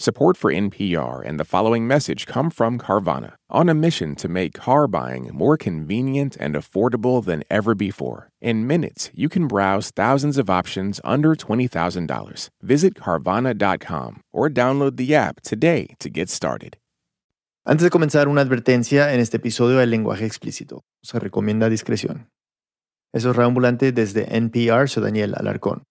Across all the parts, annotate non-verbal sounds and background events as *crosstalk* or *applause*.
Support for NPR and the following message come from Carvana, on a mission to make car buying more convenient and affordable than ever before. In minutes, you can browse thousands of options under $20,000. Visit Carvana.com or download the app today to get started. Antes de comenzar, una advertencia en este episodio del lenguaje explícito. Se recomienda discreción. Eso es Reambulante desde NPR, soy Daniel Alarcón.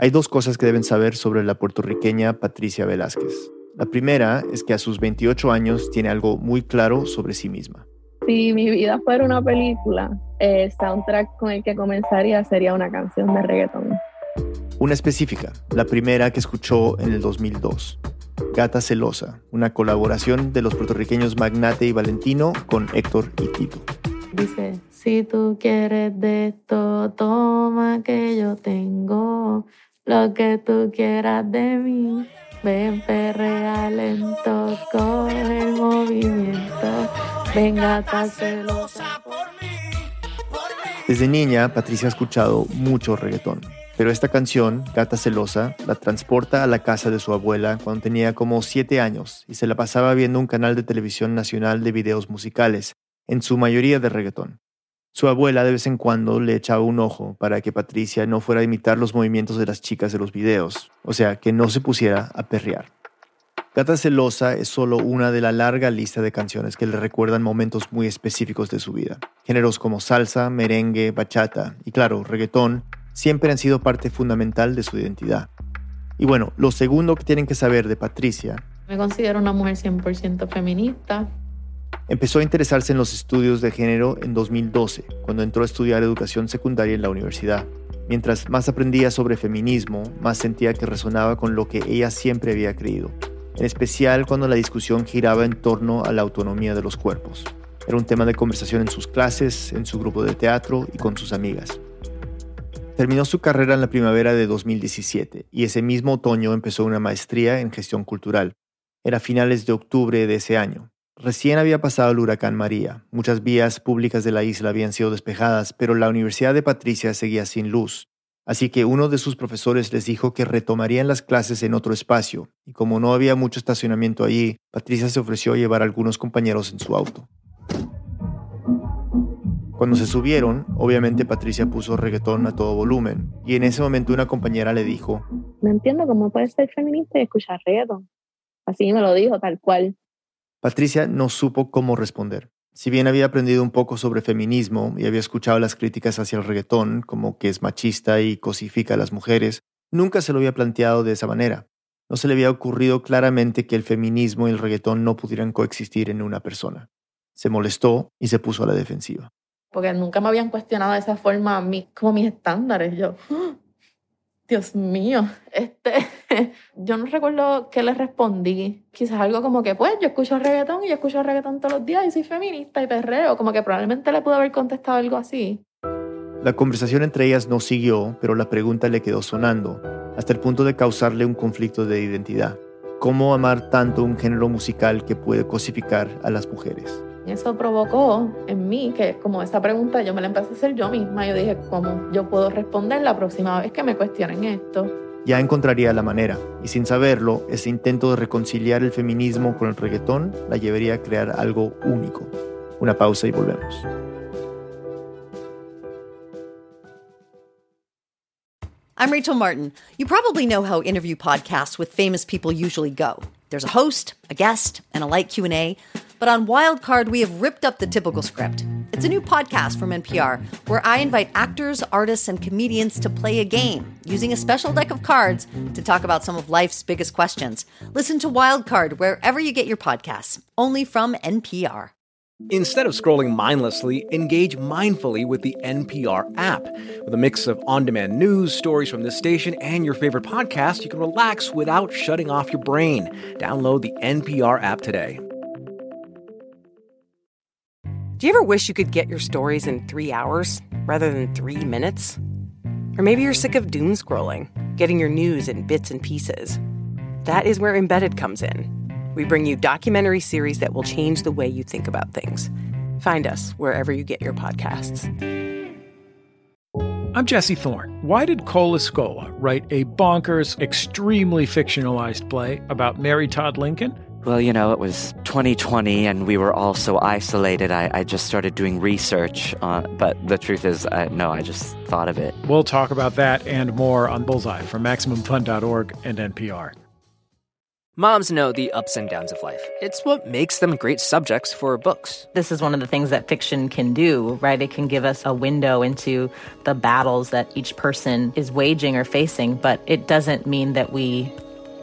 Hay dos cosas que deben saber sobre la puertorriqueña Patricia Velázquez. La primera es que a sus 28 años tiene algo muy claro sobre sí misma. Si mi vida fuera una película, el soundtrack con el que comenzaría sería una canción de reggaeton. Una específica, la primera que escuchó en el 2002. Gata Celosa, una colaboración de los puertorriqueños Magnate y Valentino con Héctor y Tito. Dice, si tú quieres de esto, toma que yo tengo lo que tú quieras de mí. Ven, perrea lento, coge el movimiento. Venga, celosa por mí, Desde niña, Patricia ha escuchado mucho reggaetón. Pero esta canción, Gata Celosa, la transporta a la casa de su abuela cuando tenía como siete años y se la pasaba viendo un canal de televisión nacional de videos musicales, en su mayoría de reggaetón. Su abuela de vez en cuando le echaba un ojo para que Patricia no fuera a imitar los movimientos de las chicas de los videos, o sea, que no se pusiera a perrear. Gata Celosa es solo una de la larga lista de canciones que le recuerdan momentos muy específicos de su vida. Géneros como salsa, merengue, bachata y claro, reggaetón siempre han sido parte fundamental de su identidad. Y bueno, lo segundo que tienen que saber de Patricia. Me considero una mujer 100% feminista. Empezó a interesarse en los estudios de género en 2012, cuando entró a estudiar educación secundaria en la universidad. Mientras más aprendía sobre feminismo, más sentía que resonaba con lo que ella siempre había creído, en especial cuando la discusión giraba en torno a la autonomía de los cuerpos. Era un tema de conversación en sus clases, en su grupo de teatro y con sus amigas. Terminó su carrera en la primavera de 2017 y ese mismo otoño empezó una maestría en gestión cultural. Era finales de octubre de ese año. Recién había pasado el huracán María. Muchas vías públicas de la isla habían sido despejadas, pero la Universidad de Patricia seguía sin luz. Así que uno de sus profesores les dijo que retomarían las clases en otro espacio, y como no había mucho estacionamiento allí, Patricia se ofreció a llevar a algunos compañeros en su auto. Cuando se subieron, obviamente Patricia puso reggaetón a todo volumen, y en ese momento una compañera le dijo, No entiendo cómo puedes ser feminista y escuchar reggaetón. Así me lo dijo, tal cual. Patricia no supo cómo responder. Si bien había aprendido un poco sobre feminismo y había escuchado las críticas hacia el reggaetón, como que es machista y cosifica a las mujeres, nunca se lo había planteado de esa manera. No se le había ocurrido claramente que el feminismo y el reggaetón no pudieran coexistir en una persona. Se molestó y se puso a la defensiva. Porque nunca me habían cuestionado de esa forma como mis estándares. Yo, Dios mío, este, *laughs* yo no recuerdo qué le respondí. Quizás algo como que, pues, yo escucho reggaetón y yo escucho reggaetón todos los días y soy feminista y perreo. Como que probablemente le pude haber contestado algo así. La conversación entre ellas no siguió, pero la pregunta le quedó sonando, hasta el punto de causarle un conflicto de identidad. ¿Cómo amar tanto un género musical que puede cosificar a las mujeres? Eso provocó en mí que como esta pregunta yo me la empecé a hacer yo misma. Yo dije, ¿cómo yo puedo responder la próxima vez que me cuestionen esto? Ya encontraría la manera, y sin saberlo, ese intento de reconciliar el feminismo con el reggaetón la llevaría a crear algo único. Una pausa y volvemos. I'm Rachel Martin. You probably know how interview podcasts with famous people usually go. There's a host, a guest, and a light Q&A. But on Wildcard, we have ripped up the typical script. It's a new podcast from NPR where I invite actors, artists, and comedians to play a game using a special deck of cards to talk about some of life's biggest questions. Listen to Wildcard wherever you get your podcasts, only from NPR. Instead of scrolling mindlessly, engage mindfully with the NPR app. With a mix of on demand news, stories from this station, and your favorite podcast, you can relax without shutting off your brain. Download the NPR app today. Do you ever wish you could get your stories in three hours rather than three minutes? Or maybe you're sick of doom scrolling, getting your news in bits and pieces. That is where Embedded comes in. We bring you documentary series that will change the way you think about things. Find us wherever you get your podcasts. I'm Jesse Thorne. Why did Cole Escola write a bonkers, extremely fictionalized play about Mary Todd Lincoln? Well, you know, it was 2020 and we were all so isolated. I, I just started doing research. On, but the truth is, I, no, I just thought of it. We'll talk about that and more on Bullseye from MaximumFun.org and NPR. Moms know the ups and downs of life. It's what makes them great subjects for books. This is one of the things that fiction can do, right? It can give us a window into the battles that each person is waging or facing, but it doesn't mean that we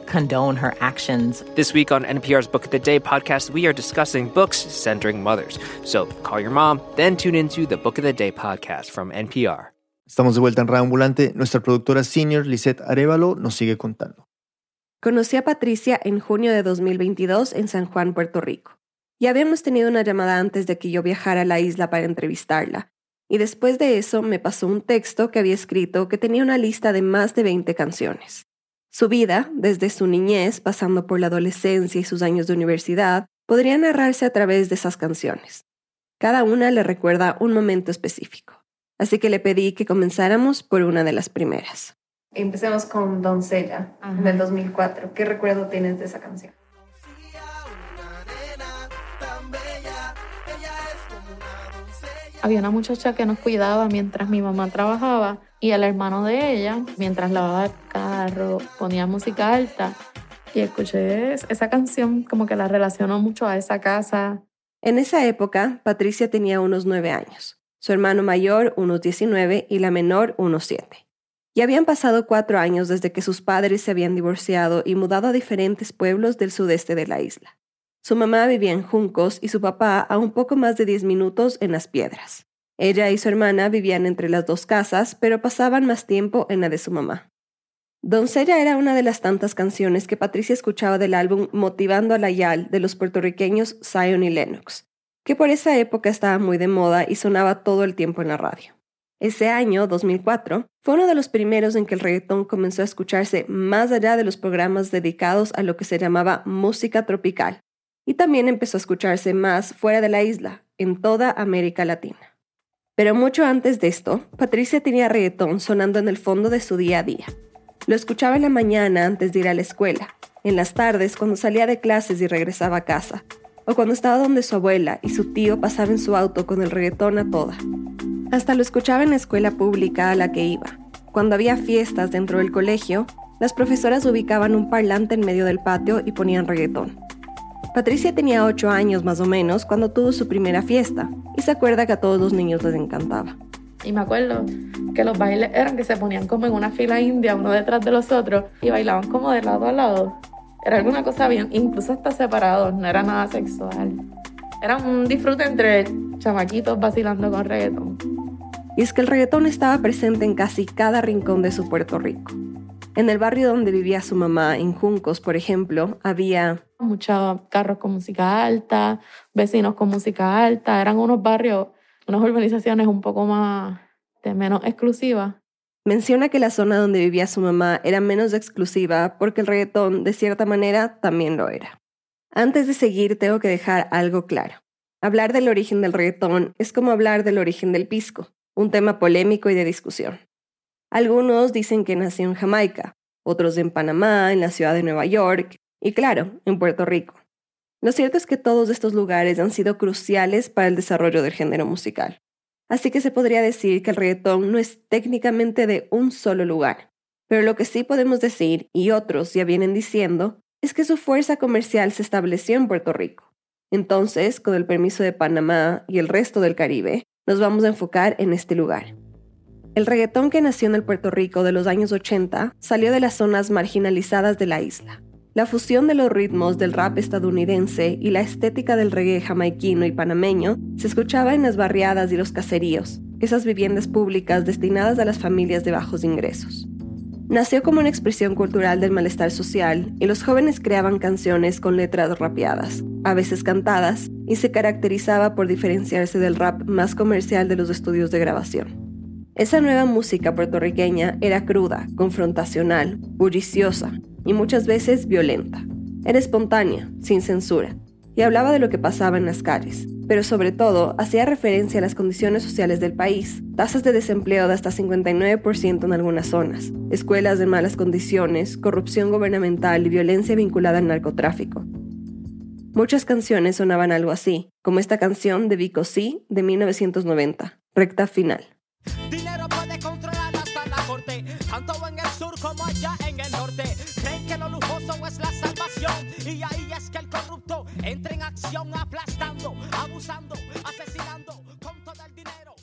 condone her actions. This week on NPR's Book of the Day podcast, we are discussing books centering mothers. So call your mom, then tune into the Book of the Day podcast from NPR. Estamos de vuelta en Ambulante. Nuestra productora senior, Lisette Arevalo, nos sigue contando. Conocí a Patricia en junio de 2022 en San Juan, Puerto Rico. Ya habíamos tenido una llamada antes de que yo viajara a la isla para entrevistarla, y después de eso me pasó un texto que había escrito que tenía una lista de más de 20 canciones. Su vida, desde su niñez, pasando por la adolescencia y sus años de universidad, podría narrarse a través de esas canciones. Cada una le recuerda un momento específico. Así que le pedí que comenzáramos por una de las primeras. Empecemos con Doncella, del 2004. ¿Qué recuerdo tienes de esa canción? Había una muchacha que nos cuidaba mientras mi mamá trabajaba y el hermano de ella, mientras lavaba ponía música alta y escuché esa canción como que la relacionó mucho a esa casa. En esa época, Patricia tenía unos nueve años, su hermano mayor unos 19 y la menor unos siete. Ya habían pasado cuatro años desde que sus padres se habían divorciado y mudado a diferentes pueblos del sudeste de la isla. Su mamá vivía en Juncos y su papá a un poco más de diez minutos en Las Piedras. Ella y su hermana vivían entre las dos casas, pero pasaban más tiempo en la de su mamá. Doncella era una de las tantas canciones que Patricia escuchaba del álbum Motivando a la Yal de los puertorriqueños Zion y Lennox, que por esa época estaba muy de moda y sonaba todo el tiempo en la radio. Ese año, 2004, fue uno de los primeros en que el reggaetón comenzó a escucharse más allá de los programas dedicados a lo que se llamaba música tropical, y también empezó a escucharse más fuera de la isla, en toda América Latina. Pero mucho antes de esto, Patricia tenía reggaetón sonando en el fondo de su día a día. Lo escuchaba en la mañana antes de ir a la escuela, en las tardes cuando salía de clases y regresaba a casa, o cuando estaba donde su abuela y su tío pasaban en su auto con el reggaetón a toda. Hasta lo escuchaba en la escuela pública a la que iba. Cuando había fiestas dentro del colegio, las profesoras ubicaban un parlante en medio del patio y ponían reggaetón. Patricia tenía ocho años más o menos cuando tuvo su primera fiesta y se acuerda que a todos los niños les encantaba. Y me acuerdo que los bailes eran que se ponían como en una fila india, uno detrás de los otros, y bailaban como de lado a lado. Era alguna cosa bien, incluso hasta separados, no era nada sexual. Era un disfrute entre chamaquitos vacilando con reggaetón. Y es que el reggaetón estaba presente en casi cada rincón de su Puerto Rico. En el barrio donde vivía su mamá, en Juncos, por ejemplo, había... Muchos carros con música alta, vecinos con música alta. Eran unos barrios, unas urbanizaciones un poco más, de menos exclusivas. Menciona que la zona donde vivía su mamá era menos exclusiva porque el reggaetón, de cierta manera, también lo era. Antes de seguir, tengo que dejar algo claro. Hablar del origen del reggaetón es como hablar del origen del pisco, un tema polémico y de discusión. Algunos dicen que nació en Jamaica, otros en Panamá, en la ciudad de Nueva York y claro, en Puerto Rico. Lo cierto es que todos estos lugares han sido cruciales para el desarrollo del género musical. Así que se podría decir que el reggaetón no es técnicamente de un solo lugar. Pero lo que sí podemos decir, y otros ya vienen diciendo, es que su fuerza comercial se estableció en Puerto Rico. Entonces, con el permiso de Panamá y el resto del Caribe, nos vamos a enfocar en este lugar. El reggaetón que nació en el Puerto Rico de los años 80 salió de las zonas marginalizadas de la isla. La fusión de los ritmos del rap estadounidense y la estética del reggae jamaiquino y panameño se escuchaba en las barriadas y los caseríos, esas viviendas públicas destinadas a las familias de bajos ingresos. Nació como una expresión cultural del malestar social y los jóvenes creaban canciones con letras rapeadas, a veces cantadas, y se caracterizaba por diferenciarse del rap más comercial de los estudios de grabación. Esa nueva música puertorriqueña era cruda, confrontacional, bulliciosa y muchas veces violenta. Era espontánea, sin censura, y hablaba de lo que pasaba en las calles, pero sobre todo hacía referencia a las condiciones sociales del país, tasas de desempleo de hasta 59% en algunas zonas, escuelas en malas condiciones, corrupción gubernamental y violencia vinculada al narcotráfico. Muchas canciones sonaban algo así, como esta canción de Vico C de 1990, Recta Final. Y ahí es que el corrupto entra en acción aplastando, abusando, asesinando con todo el dinero.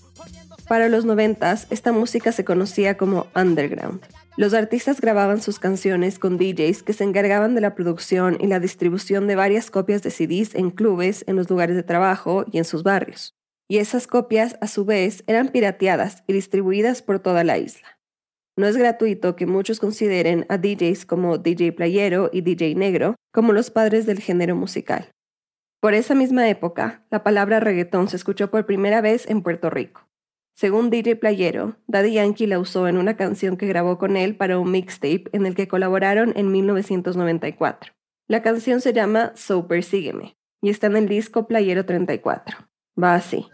Para los noventas, esta música se conocía como underground. Los artistas grababan sus canciones con DJs que se encargaban de la producción y la distribución de varias copias de CDs en clubes, en los lugares de trabajo y en sus barrios. Y esas copias, a su vez, eran pirateadas y distribuidas por toda la isla. No es gratuito que muchos consideren a DJs como DJ Playero y DJ Negro como los padres del género musical. Por esa misma época, la palabra reggaetón se escuchó por primera vez en Puerto Rico. Según DJ Playero, Daddy Yankee la usó en una canción que grabó con él para un mixtape en el que colaboraron en 1994. La canción se llama So Persígueme y está en el disco Playero 34. Va así.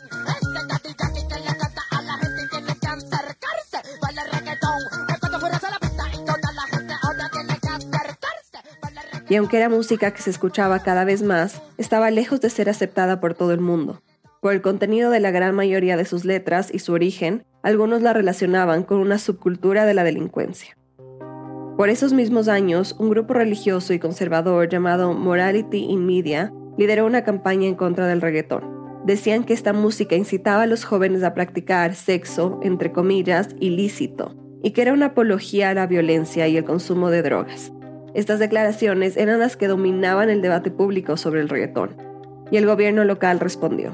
Y aunque era música que se escuchaba cada vez más, estaba lejos de ser aceptada por todo el mundo. Por el contenido de la gran mayoría de sus letras y su origen, algunos la relacionaban con una subcultura de la delincuencia. Por esos mismos años, un grupo religioso y conservador llamado Morality in Media lideró una campaña en contra del reggaetón. Decían que esta música incitaba a los jóvenes a practicar sexo, entre comillas, ilícito, y que era una apología a la violencia y el consumo de drogas. Estas declaraciones eran las que dominaban el debate público sobre el reggaetón, y el gobierno local respondió.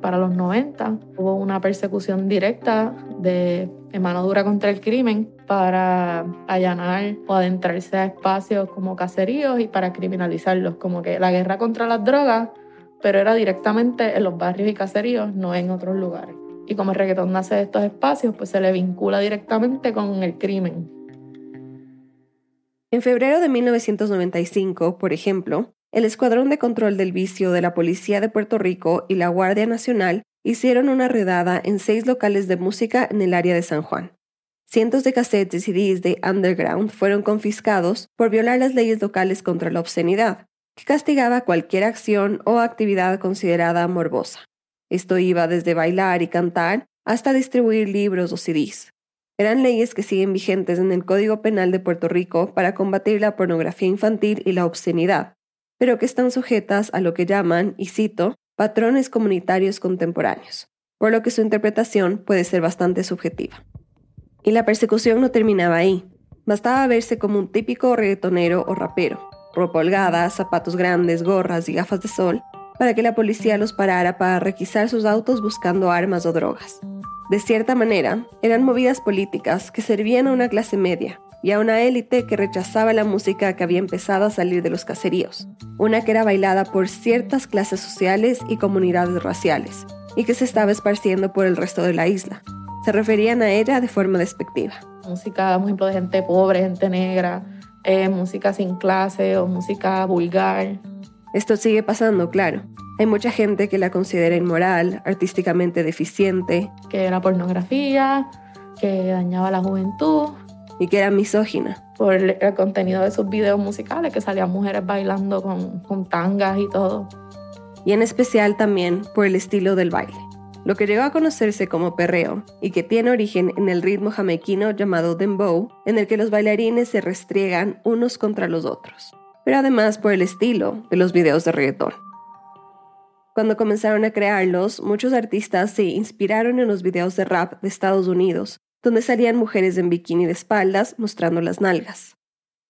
Para los 90 hubo una persecución directa de mano dura contra el crimen para allanar o adentrarse a espacios como caseríos y para criminalizarlos, como que la guerra contra las drogas, pero era directamente en los barrios y caseríos, no en otros lugares. Y como el reggaetón nace de estos espacios, pues se le vincula directamente con el crimen. En febrero de 1995, por ejemplo, el Escuadrón de Control del Vicio de la Policía de Puerto Rico y la Guardia Nacional hicieron una redada en seis locales de música en el área de San Juan. Cientos de cassettes y CDs de underground fueron confiscados por violar las leyes locales contra la obscenidad, que castigaba cualquier acción o actividad considerada morbosa. Esto iba desde bailar y cantar hasta distribuir libros o CDs. Eran leyes que siguen vigentes en el Código Penal de Puerto Rico para combatir la pornografía infantil y la obscenidad, pero que están sujetas a lo que llaman, y cito, patrones comunitarios contemporáneos, por lo que su interpretación puede ser bastante subjetiva. Y la persecución no terminaba ahí. Bastaba verse como un típico reggaetonero o rapero, ropa holgada, zapatos grandes, gorras y gafas de sol, para que la policía los parara para requisar sus autos buscando armas o drogas. De cierta manera, eran movidas políticas que servían a una clase media y a una élite que rechazaba la música que había empezado a salir de los caseríos, una que era bailada por ciertas clases sociales y comunidades raciales, y que se estaba esparciendo por el resto de la isla. Se referían a ella de forma despectiva. Música, por ejemplo, de gente pobre, gente negra, eh, música sin clase o música vulgar. Esto sigue pasando, claro. Hay mucha gente que la considera inmoral, artísticamente deficiente. Que era pornografía, que dañaba a la juventud. Y que era misógina. Por el, contenido de sus videos musicales, que salían mujeres bailando con, con tangas y todo. Y en especial también por el estilo del baile. Lo que llegó a conocerse como perreo y que tiene origen en el ritmo jamequino llamado dembow, en el que los bailarines se restriegan unos contra los otros, pero además por el estilo de los videos de reggaetón. Cuando comenzaron a crearlos, muchos artistas se inspiraron en los videos de rap de Estados Unidos, donde salían mujeres en bikini de espaldas mostrando las nalgas.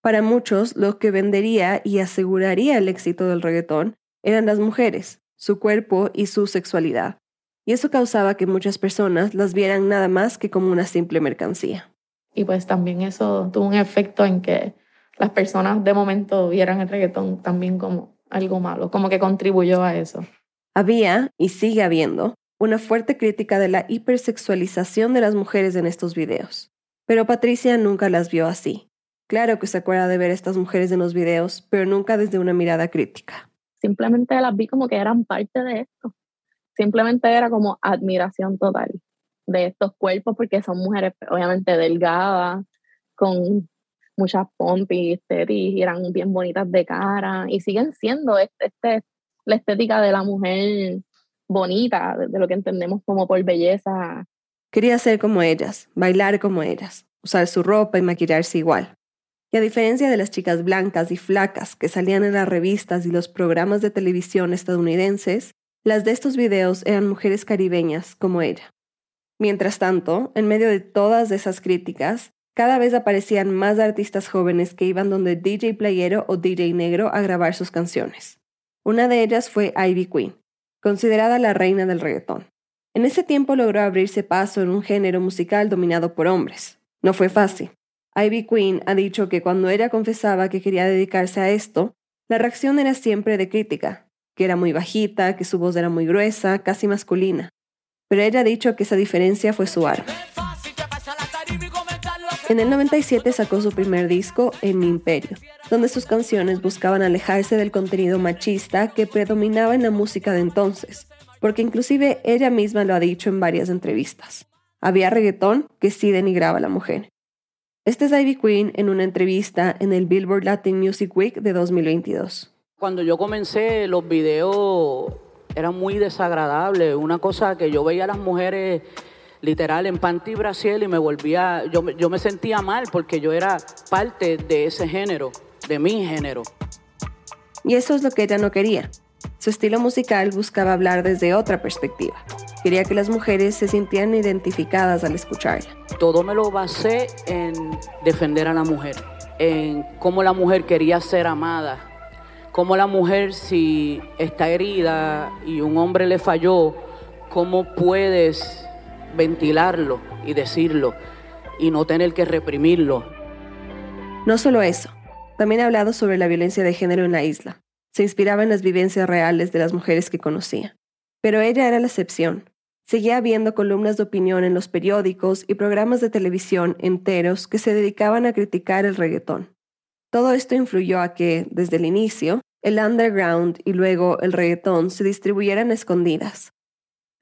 Para muchos, lo que vendería y aseguraría el éxito del reggaetón eran las mujeres, su cuerpo y su sexualidad. Y eso causaba que muchas personas las vieran nada más que como una simple mercancía. Y pues también eso tuvo un efecto en que las personas de momento vieran el reggaetón también como algo malo, como que contribuyó a eso. Había, y sigue habiendo, una fuerte crítica de la hipersexualización de las mujeres en estos videos. Pero Patricia nunca las vio así. Claro que se acuerda de ver a estas mujeres en los videos, pero nunca desde una mirada crítica. simplemente las vi como que eran parte de esto. Simplemente era como admiración total de estos cuerpos porque son mujeres obviamente delgadas, con muchas pompis, y eran bien bonitas de cara y siguen siendo este, este, la estética de la mujer bonita, de, de lo que entendemos como por belleza. Quería ser como ellas, bailar como ellas, usar su ropa y maquillarse igual. Y a diferencia de las chicas blancas y flacas que salían en las revistas y los programas de televisión estadounidenses, las de estos videos eran mujeres caribeñas como ella. Mientras tanto, en medio de todas esas críticas, cada vez aparecían más artistas jóvenes que iban donde DJ Playero o DJ Negro a grabar sus canciones. Una de ellas fue Ivy Queen, considerada la reina del reggaetón. En ese tiempo logró abrirse paso en un género musical dominado por hombres. No fue fácil. Ivy Queen ha dicho que cuando ella confesaba que quería dedicarse a esto, la reacción era siempre de crítica, que era muy bajita, que su voz era muy gruesa, casi masculina. Pero ella ha dicho que esa diferencia fue su arma. En el 97 sacó su primer disco, En mi imperio, donde sus canciones buscaban alejarse del contenido machista que predominaba en la música de entonces, porque inclusive ella misma lo ha dicho en varias entrevistas. Había reggaetón que sí denigraba a la mujer. Este es Ivy Queen en una entrevista en el Billboard Latin Music Week de 2022. Cuando yo comencé, los videos eran muy desagradables. Una cosa que yo veía a las mujeres literal en panty y Brasil y me volvía, yo, yo me sentía mal porque yo era parte de ese género, de mi género. Y eso es lo que ella no quería. Su estilo musical buscaba hablar desde otra perspectiva. Quería que las mujeres se sintieran identificadas al escucharla. Todo me lo basé en defender a la mujer, en cómo la mujer quería ser amada, cómo la mujer si está herida y un hombre le falló, cómo puedes ventilarlo y decirlo y no tener que reprimirlo. No solo eso, también ha hablado sobre la violencia de género en la isla. Se inspiraba en las vivencias reales de las mujeres que conocía. Pero ella era la excepción. Seguía habiendo columnas de opinión en los periódicos y programas de televisión enteros que se dedicaban a criticar el reggaetón. Todo esto influyó a que, desde el inicio, el underground y luego el reggaetón se distribuyeran escondidas.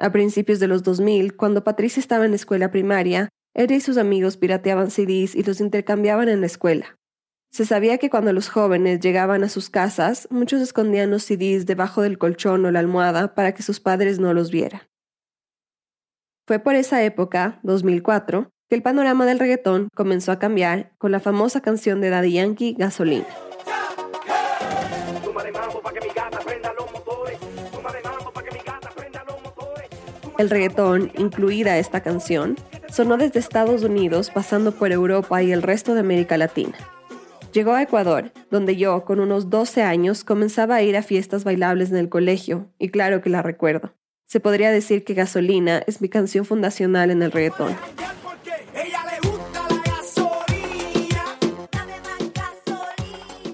A principios de los 2000, cuando Patricia estaba en la escuela primaria, ella y sus amigos pirateaban CDs y los intercambiaban en la escuela. Se sabía que cuando los jóvenes llegaban a sus casas, muchos escondían los CDs debajo del colchón o la almohada para que sus padres no los vieran. Fue por esa época, 2004, que el panorama del reggaetón comenzó a cambiar con la famosa canción de Daddy Yankee, Gasolina. El reggaetón, incluida esta canción, sonó desde Estados Unidos pasando por Europa y el resto de América Latina. Llegó a Ecuador, donde yo, con unos 12 años, comenzaba a ir a fiestas bailables en el colegio, y claro que la recuerdo. Se podría decir que Gasolina es mi canción fundacional en el reggaetón.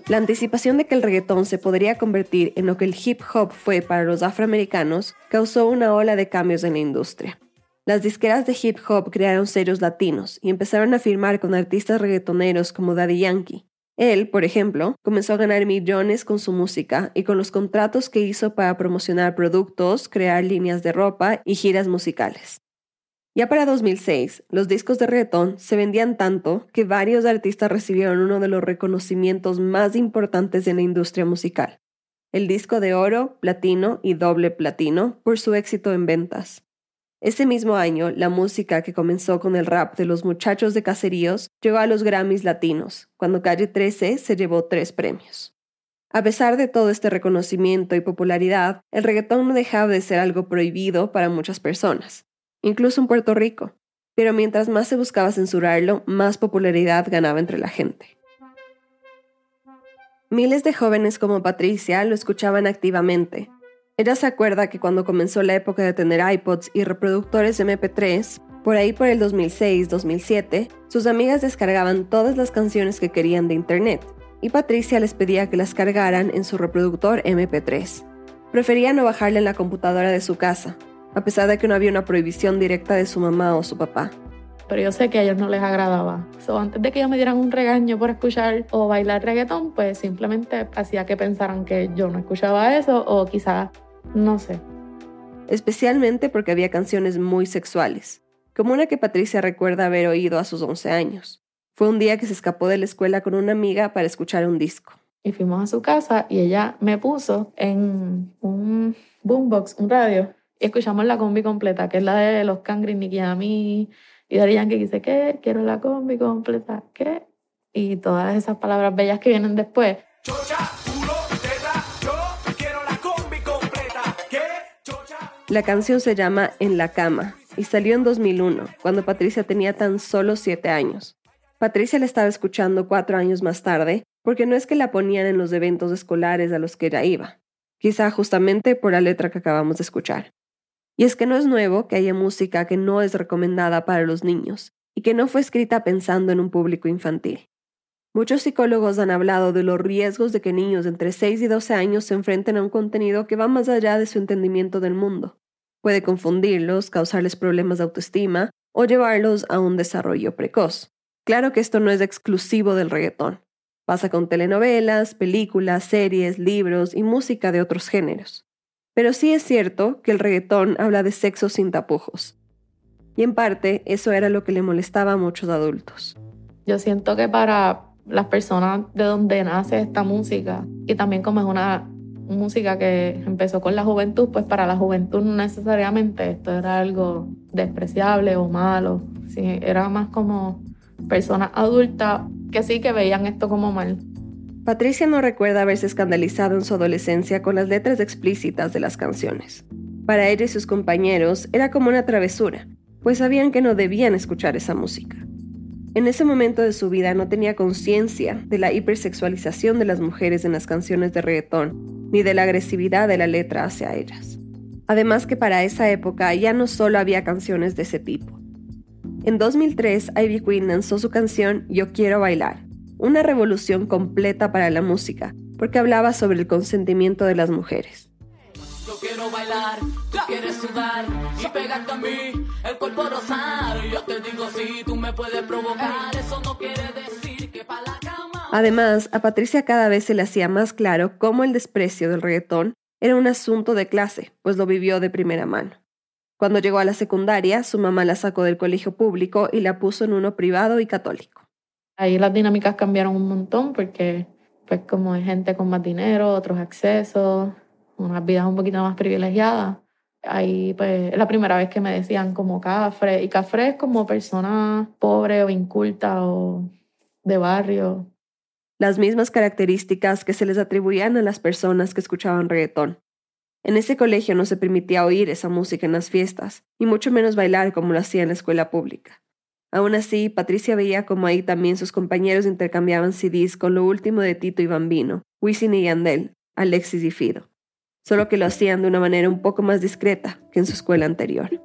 La anticipación de que el reggaetón se podría convertir en lo que el hip hop fue para los afroamericanos causó una ola de cambios en la industria. Las disqueras de hip hop crearon sellos latinos y empezaron a firmar con artistas reggaetoneros como Daddy Yankee, él, por ejemplo, comenzó a ganar millones con su música y con los contratos que hizo para promocionar productos, crear líneas de ropa y giras musicales. Ya para 2006, los discos de reggaetón se vendían tanto que varios artistas recibieron uno de los reconocimientos más importantes en la industria musical, el disco de oro, platino y doble platino por su éxito en ventas. Ese mismo año, la música que comenzó con el rap de los muchachos de caseríos llegó a los Grammys latinos, cuando Calle 13 se llevó tres premios. A pesar de todo este reconocimiento y popularidad, el reggaetón no dejaba de ser algo prohibido para muchas personas, incluso en Puerto Rico. Pero mientras más se buscaba censurarlo, más popularidad ganaba entre la gente. Miles de jóvenes como Patricia lo escuchaban activamente, ella se acuerda que cuando comenzó la época de tener iPods y reproductores MP3, por ahí por el 2006-2007, sus amigas descargaban todas las canciones que querían de Internet, y Patricia les pedía que las cargaran en su reproductor MP3. Prefería no bajarle en la computadora de su casa, a pesar de que no había una prohibición directa de su mamá o su papá. pero yo sé que a ellos no les agradaba. So, antes de que ellos me dieran un regaño por escuchar o bailar reggaetón, pues simplemente hacía que pensaran que yo no escuchaba eso o quizás, no sé. Especialmente porque había canciones muy sexuales, como una que Patricia recuerda haber oído a sus 11 años. Fue un día que se escapó de la escuela con una amiga para escuchar un disco. Y fuimos a su casa y ella me puso en un boombox, un radio, y escuchamos la combi completa, que es la de los Cangri, Nicky Ami y Daddy Yankee dice, ¿qué? Quiero la combi completa, ¿qué? Y todas esas palabras bellas que vienen después. La canción se llama En la cama y salió en 2001, cuando Patricia tenía tan solo 7 años. Patricia la estaba escuchando cuatro años más tarde, porque no es que la ponían en los eventos escolares a los que ella iba, quizá justamente por la letra que acabamos de escuchar. Y es que no es nuevo que haya música que no es recomendada para los niños y que no fue escrita pensando en un público infantil. Muchos psicólogos han hablado de los riesgos de que niños entre 6 y 12 años se enfrenten a un contenido que va más allá de su entendimiento del mundo. Puede confundirlos, causarles problemas de autoestima o llevarlos a un desarrollo precoz. Claro que esto no es exclusivo del reggaetón. Pasa con telenovelas, películas, series, libros y música de otros géneros. Pero sí es cierto que el reggaetón habla de sexo sin tapujos. Y en parte eso era lo que le molestaba a muchos adultos. Yo siento que para las personas de donde nace esta música, y también como es una música que empezó con la juventud, pues para la juventud no necesariamente esto era algo despreciable o malo. Sí, era más como personas adultas que sí que veían esto como mal. Patricia no recuerda haberse escandalizado en su adolescencia con las letras explícitas de las canciones. Para ella y sus compañeros era como una travesura, pues sabían que no debían escuchar esa música. En ese momento de su vida no tenía conciencia de la hipersexualización de las mujeres en las canciones de reggaetón, ni de la agresividad de la letra hacia ellas. Además que para esa época ya no solo había canciones de ese tipo. En 2003, Ivy Queen lanzó su canción Yo Quiero Bailar, una revolución completa para la música, porque hablaba sobre el consentimiento de las mujeres. Yo quiero bailar, tú quieres sudar y pegarte a mí, el cuerpo rosar. Yo te digo si tú me puedes provocar, eso no quiere decir que para la cama. Además, a Patricia cada vez se le hacía más claro cómo el desprecio del reggaetón era un asunto de clase, pues lo vivió de primera mano. Cuando llegó a la secundaria, su mamá la sacó del colegio público y la puso en uno privado y católico. Ahí las dinámicas cambiaron un montón porque pues como hay gente con más dinero, otros accesos, unas vidas un poquito más privilegiadas. Ahí pues es la primera vez que me decían como cafre y cafre es como persona pobre o inculta o de barrio. Las mismas características que se les atribuían a las personas que escuchaban reggaetón. En ese colegio no se permitía oír esa música en las fiestas, y mucho menos bailar como lo hacía en la escuela pública. Aún así, Patricia veía como ahí también sus compañeros intercambiaban CDs con lo último de Tito y Bambino, Wisin y Yandel, Alexis y Fido, solo que lo hacían de una manera un poco más discreta que en su escuela anterior.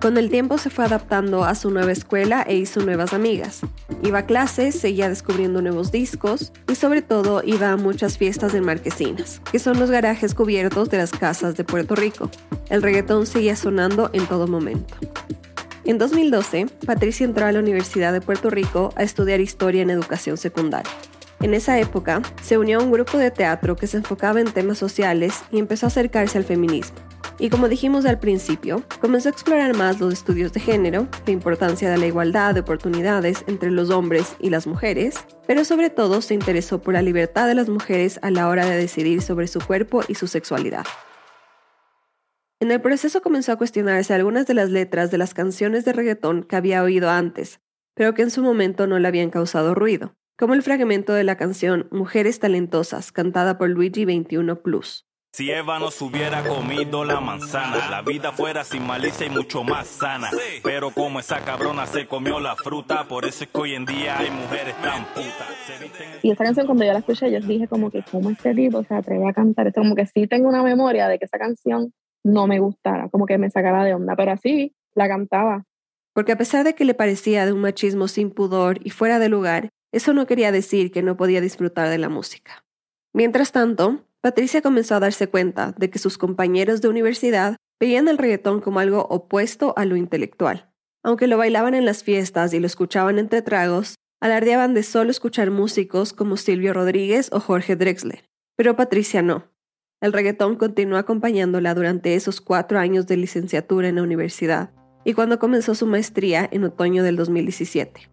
Con el tiempo se fue adaptando a su nueva escuela e hizo nuevas amigas. Iba a clases, seguía descubriendo nuevos discos y sobre todo iba a muchas fiestas en marquesinas, que son los garajes cubiertos de las casas de Puerto Rico. El reggaetón seguía sonando en todo momento. En 2012, Patricia entró a la Universidad de Puerto Rico a estudiar historia en educación secundaria. En esa época, se unió a un grupo de teatro que se enfocaba en temas sociales y empezó a acercarse al feminismo. Y como dijimos al principio, comenzó a explorar más los estudios de género, la importancia de la igualdad de oportunidades entre los hombres y las mujeres, pero sobre todo se interesó por la libertad de las mujeres a la hora de decidir sobre su cuerpo y su sexualidad. En el proceso comenzó a cuestionarse algunas de las letras de las canciones de reggaetón que había oído antes, pero que en su momento no le habían causado ruido, como el fragmento de la canción Mujeres Talentosas, cantada por Luigi 21 Plus. Si Eva no se hubiera comido la manzana, la vida fuera sin malicia y mucho más sana. Pero como esa cabrona se comió la fruta, por eso es que hoy en día hay mujeres tan putas. Y esa canción cuando yo la escuché, yo dije como que cómo este tipo se atreve a cantar esto, como que sí tengo una memoria de que esa canción no me gustara, como que me sacara de onda, pero así la cantaba. Porque a pesar de que le parecía de un machismo sin pudor y fuera de lugar, eso no quería decir que no podía disfrutar de la música. Mientras tanto, Patricia comenzó a darse cuenta de que sus compañeros de universidad veían el reggaetón como algo opuesto a lo intelectual. Aunque lo bailaban en las fiestas y lo escuchaban entre tragos, alardeaban de solo escuchar músicos como Silvio Rodríguez o Jorge Drexler. Pero Patricia no. El reggaetón continuó acompañándola durante esos cuatro años de licenciatura en la universidad y cuando comenzó su maestría en otoño del 2017.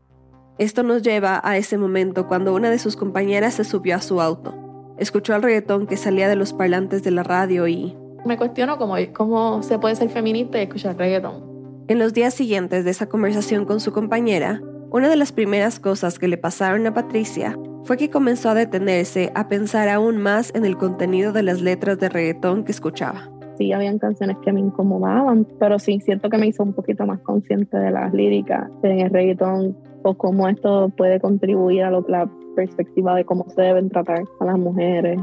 Esto nos lleva a ese momento cuando una de sus compañeras se subió a su auto, escuchó el reggaetón que salía de los parlantes de la radio y... Me cuestiono cómo, cómo se puede ser feminista y escuchar reggaetón. En los días siguientes de esa conversación con su compañera, una de las primeras cosas que le pasaron a Patricia fue que comenzó a detenerse a pensar aún más en el contenido de las letras de reggaetón que escuchaba. Sí, habían canciones que me incomodaban, pero sí, siento que me hizo un poquito más consciente de las líricas en el reggaetón o cómo esto puede contribuir a la perspectiva de cómo se deben tratar a las mujeres.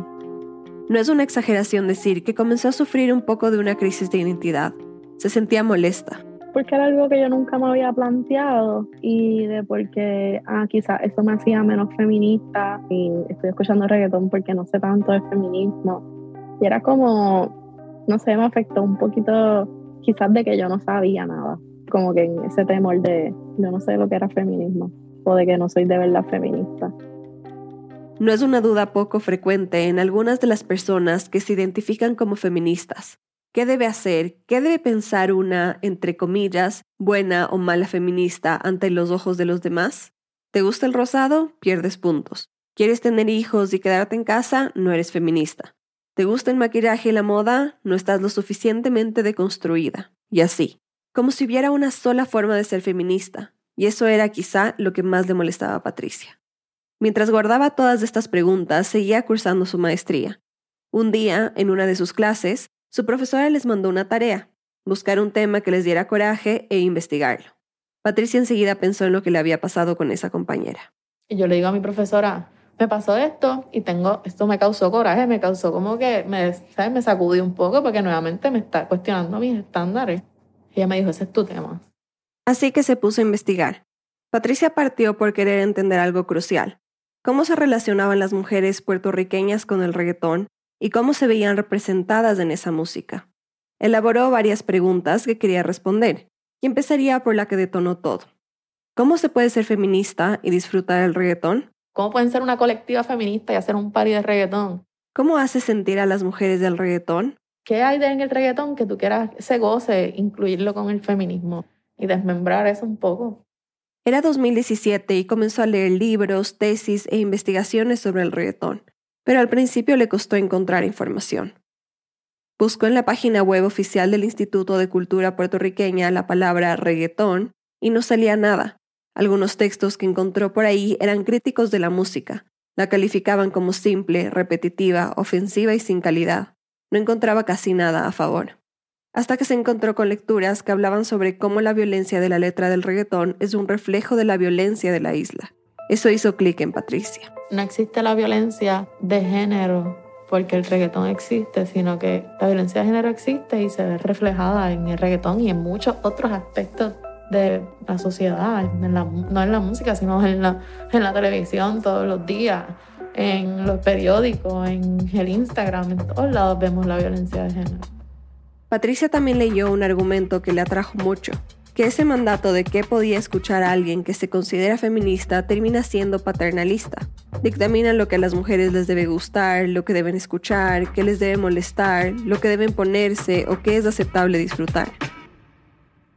No es una exageración decir que comenzó a sufrir un poco de una crisis de identidad. Se sentía molesta, porque era algo que yo nunca me había planteado y de porque ah, quizás eso me hacía menos feminista y estoy escuchando reggaetón porque no sé tanto de feminismo. Y era como, no sé, me afectó un poquito quizás de que yo no sabía nada, como que en ese temor de yo no sé lo que era feminismo o de que no soy de verdad feminista. No es una duda poco frecuente en algunas de las personas que se identifican como feministas. ¿Qué debe hacer? ¿Qué debe pensar una, entre comillas, buena o mala feminista ante los ojos de los demás? ¿Te gusta el rosado? Pierdes puntos. ¿Quieres tener hijos y quedarte en casa? No eres feminista. ¿Te gusta el maquillaje y la moda? No estás lo suficientemente deconstruida. Y así, como si hubiera una sola forma de ser feminista. Y eso era quizá lo que más le molestaba a Patricia. Mientras guardaba todas estas preguntas, seguía cursando su maestría. Un día, en una de sus clases, su profesora les mandó una tarea, buscar un tema que les diera coraje e investigarlo. Patricia enseguida pensó en lo que le había pasado con esa compañera. Y yo le digo a mi profesora, me pasó esto y tengo, esto me causó coraje, me causó como que me, ¿sabes? me sacudí un poco porque nuevamente me está cuestionando mis estándares. Y ella me dijo, ese es tu tema. Así que se puso a investigar. Patricia partió por querer entender algo crucial. ¿Cómo se relacionaban las mujeres puertorriqueñas con el reggaetón y cómo se veían representadas en esa música. Elaboró varias preguntas que quería responder, y empezaría por la que detonó todo. ¿Cómo se puede ser feminista y disfrutar el reggaetón? ¿Cómo pueden ser una colectiva feminista y hacer un party de reggaetón? ¿Cómo hace sentir a las mujeres del reggaetón? ¿Qué hay en el reggaetón que tú quieras ese goce, incluirlo con el feminismo y desmembrar eso un poco? Era 2017 y comenzó a leer libros, tesis e investigaciones sobre el reggaetón pero al principio le costó encontrar información. Buscó en la página web oficial del Instituto de Cultura Puertorriqueña la palabra reggaetón y no salía nada. Algunos textos que encontró por ahí eran críticos de la música. La calificaban como simple, repetitiva, ofensiva y sin calidad. No encontraba casi nada a favor. Hasta que se encontró con lecturas que hablaban sobre cómo la violencia de la letra del reggaetón es un reflejo de la violencia de la isla. Eso hizo clic en Patricia. No existe la violencia de género porque el reggaetón existe, sino que la violencia de género existe y se ve reflejada en el reggaetón y en muchos otros aspectos de la sociedad, no en la música, sino en la, en la televisión todos los días, en los periódicos, en el Instagram, en todos lados vemos la violencia de género. Patricia también leyó un argumento que le atrajo mucho, que ese mandato de qué podía escuchar a alguien que se considera feminista termina siendo paternalista. Dictamina lo que a las mujeres les debe gustar, lo que deben escuchar, qué les debe molestar, lo que deben ponerse o qué es aceptable disfrutar.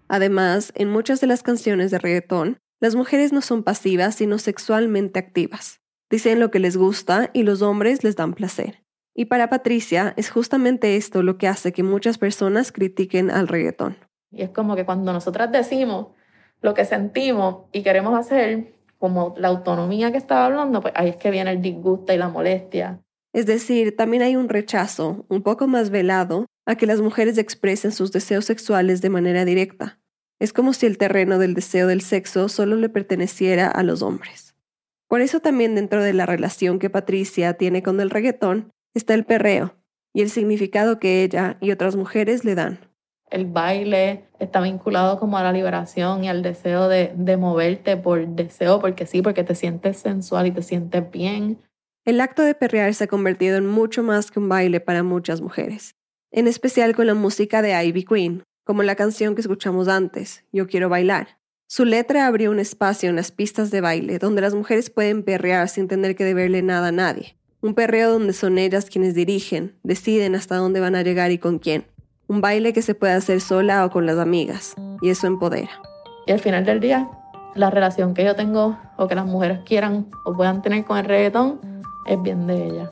Además, en muchas de las canciones de reggaetón, las mujeres no son pasivas sino sexualmente activas. Dicen lo que les gusta y los hombres les dan placer. Y para Patricia es justamente esto lo que hace que muchas personas critiquen al reggaetón. Y es como que cuando nosotras decimos lo que sentimos y queremos hacer, como la autonomía que estaba hablando, pues ahí es que viene el disgusto y la molestia. Es decir, también hay un rechazo, un poco más velado, a que las mujeres expresen sus deseos sexuales de manera directa. Es como si el terreno del deseo del sexo solo le perteneciera a los hombres. Por eso también dentro de la relación que Patricia tiene con el reggaetón está el perreo y el significado que ella y otras mujeres le dan el baile está vinculado como a la liberación y al deseo de, de, moverte por deseo, porque sí, porque te sientes sensual y te sientes bien. El acto de perrear se ha convertido en mucho más que un baile para muchas mujeres, en especial con la música de Ivy Queen, como la canción que escuchamos antes, Yo quiero bailar, Su letra abrió un espacio en las pistas de baile donde las mujeres pueden perrear sin tener que deberle nada a nadie. Un perreo donde son ellas quienes dirigen, deciden hasta dónde van a llegar y con quién. Un baile que se puede hacer sola o con las amigas, y eso empodera. Y al final del día, la relación que yo tengo o que las mujeres quieran o puedan tener con el reggaetón es bien de ella.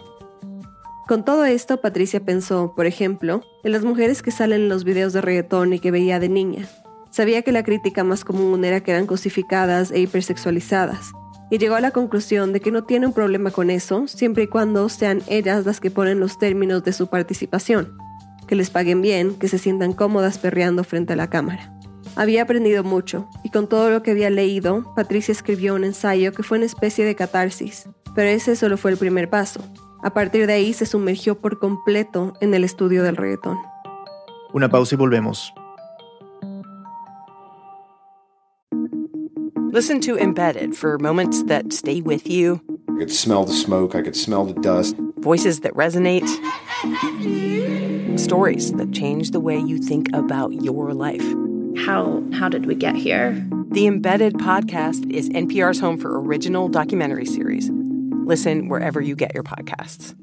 Con todo esto, Patricia pensó, por ejemplo, en las mujeres que salen en los videos de reggaetón y que veía de niña. Sabía que la crítica más común era que eran cosificadas e hipersexualizadas, y llegó a la conclusión de que no tiene un problema con eso siempre y cuando sean ellas las que ponen los términos de su participación, que les paguen bien, que se sientan cómodas perreando frente a la cámara. Había aprendido mucho, y con todo lo que había leído, Patricia escribió un ensayo que fue una especie de catarsis, pero ese solo fue el primer paso. A partir de ahí se sumergió por completo en el estudio del reggaetón. Una pausa y volvemos. Listen to Embedded for moments that stay with you. I could smell the smoke, I could smell the dust. Voices that resonate. Stories that change the way you think about your life. How how did we get here? The Embedded podcast is NPR's home for original documentary series. Listen wherever you get your podcasts.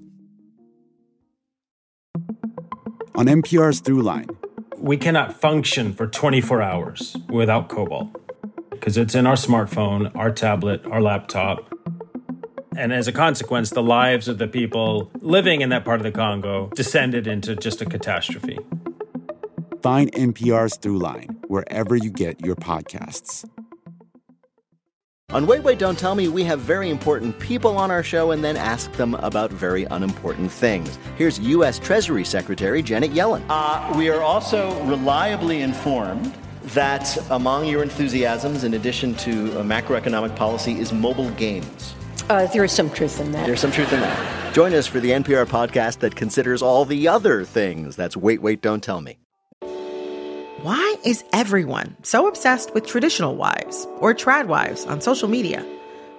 On NPR's Throughline, we cannot function for 24 hours without cobalt because it's in our smartphone, our tablet, our laptop. And as a consequence, the lives of the people living in that part of the Congo descended into just a catastrophe. Find NPR's Throughline wherever you get your podcasts. On Wait, Wait, Don't Tell Me, we have very important people on our show and then ask them about very unimportant things. Here's U.S. Treasury Secretary Janet Yellen. Uh, we are also reliably informed that among your enthusiasms, in addition to macroeconomic policy, is mobile games. Uh, there is some truth in that. There's some truth in that. Join us for the NPR podcast that considers all the other things. That's Wait, Wait, Don't Tell Me. Why is everyone so obsessed with traditional wives or trad wives on social media?